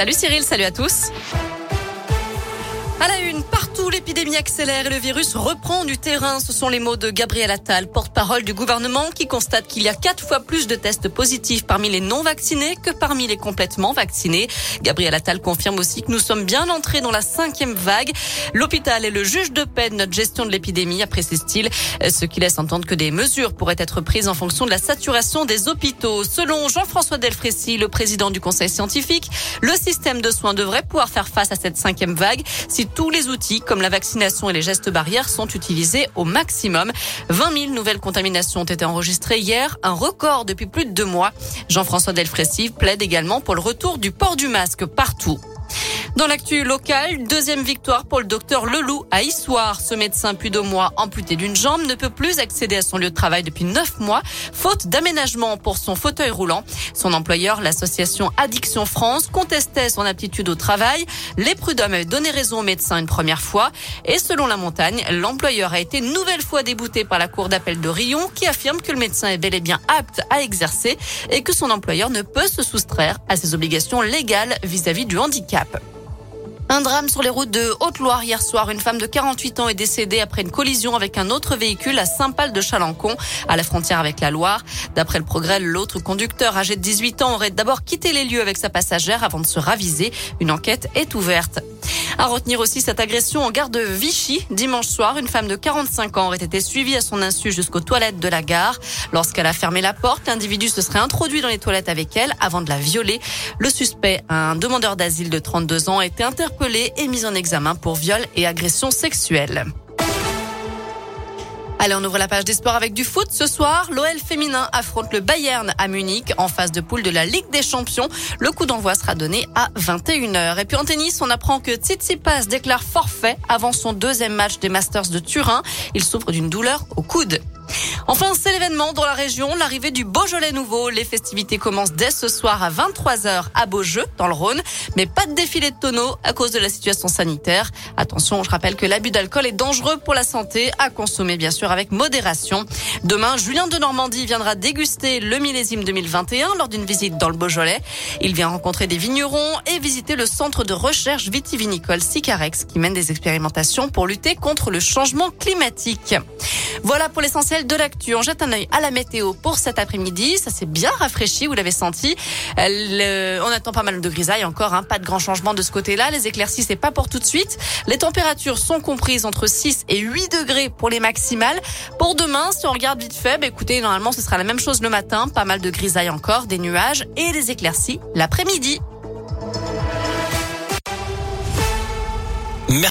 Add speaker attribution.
Speaker 1: Salut Cyril, salut à tous. À la une, partout l'épidémie accélère et le virus reprend du terrain. Ce sont les mots de Gabriel Attal, porte-parole du gouvernement, qui constate qu'il y a quatre fois plus de tests positifs parmi les non vaccinés que parmi les complètement vaccinés. Gabriel Attal confirme aussi que nous sommes bien entrés dans la cinquième vague. L'hôpital est le juge de paix de notre gestion de l'épidémie, apprécie-t-il, ce qui laisse entendre que des mesures pourraient être prises en fonction de la saturation des hôpitaux. Selon Jean-François Delfrécy, le président du conseil scientifique, le système de soins devrait pouvoir faire face à cette cinquième vague si tous les outils comme la vaccination et les gestes barrières sont utilisés au maximum. 20 000 nouvelles contaminations ont été enregistrées hier, un record depuis plus de deux mois. Jean-François Delfrécy plaide également pour le retour du port du masque partout. Dans l'actu locale, deuxième victoire pour le docteur Leloup à Issoire. Ce médecin mois amputé d'une jambe ne peut plus accéder à son lieu de travail depuis neuf mois, faute d'aménagement pour son fauteuil roulant. Son employeur, l'association Addiction France, contestait son aptitude au travail. Les prud'hommes avaient donné raison au médecin une première fois. Et selon la montagne, l'employeur a été nouvelle fois débouté par la cour d'appel de Rion qui affirme que le médecin est bel et bien apte à exercer et que son employeur ne peut se soustraire à ses obligations légales vis-à-vis -vis du handicap. Un drame sur les routes de Haute-Loire hier soir. Une femme de 48 ans est décédée après une collision avec un autre véhicule à Saint-Pal de Chalancon, à la frontière avec la Loire. D'après le progrès, l'autre conducteur âgé de 18 ans aurait d'abord quitté les lieux avec sa passagère avant de se raviser. Une enquête est ouverte. À retenir aussi cette agression en gare de Vichy. Dimanche soir, une femme de 45 ans aurait été suivie à son insu jusqu'aux toilettes de la gare. Lorsqu'elle a fermé la porte, l'individu se serait introduit dans les toilettes avec elle avant de la violer. Le suspect, un demandeur d'asile de 32 ans, a été interpellé et mis en examen pour viol et agression sexuelle. Allez, on ouvre la page des sports avec du foot. Ce soir, l'OL féminin affronte le Bayern à Munich en phase de poule de la Ligue des Champions. Le coup d'envoi sera donné à 21h. Et puis en tennis, on apprend que Tsitsipas déclare forfait avant son deuxième match des Masters de Turin. Il souffre d'une douleur au coude. Enfin, c'est l'événement dans la région, l'arrivée du Beaujolais nouveau. Les festivités commencent dès ce soir à 23h à Beaujeu, dans le Rhône. Mais pas de défilé de tonneaux à cause de la situation sanitaire. Attention, je rappelle que l'abus d'alcool est dangereux pour la santé, à consommer bien sûr avec modération. Demain, Julien de Normandie viendra déguster le millésime 2021 lors d'une visite dans le Beaujolais. Il vient rencontrer des vignerons et visiter le centre de recherche vitivinicole Sicarex qui mène des expérimentations pour lutter contre le changement climatique. Voilà pour l'essentiel de l'actu. On jette un œil à la météo pour cet après-midi. Ça s'est bien rafraîchi, vous l'avez senti. on attend pas mal de grisailles encore, hein. pas de grand changement de ce côté-là. Les éclaircies, c'est pas pour tout de suite. Les températures sont comprises entre 6 et 8 degrés pour les maximales. Pour demain, si on regarde vite fait, bah, écoutez, normalement, ce sera la même chose le matin. Pas mal de grisailles encore, des nuages et des éclaircies l'après-midi.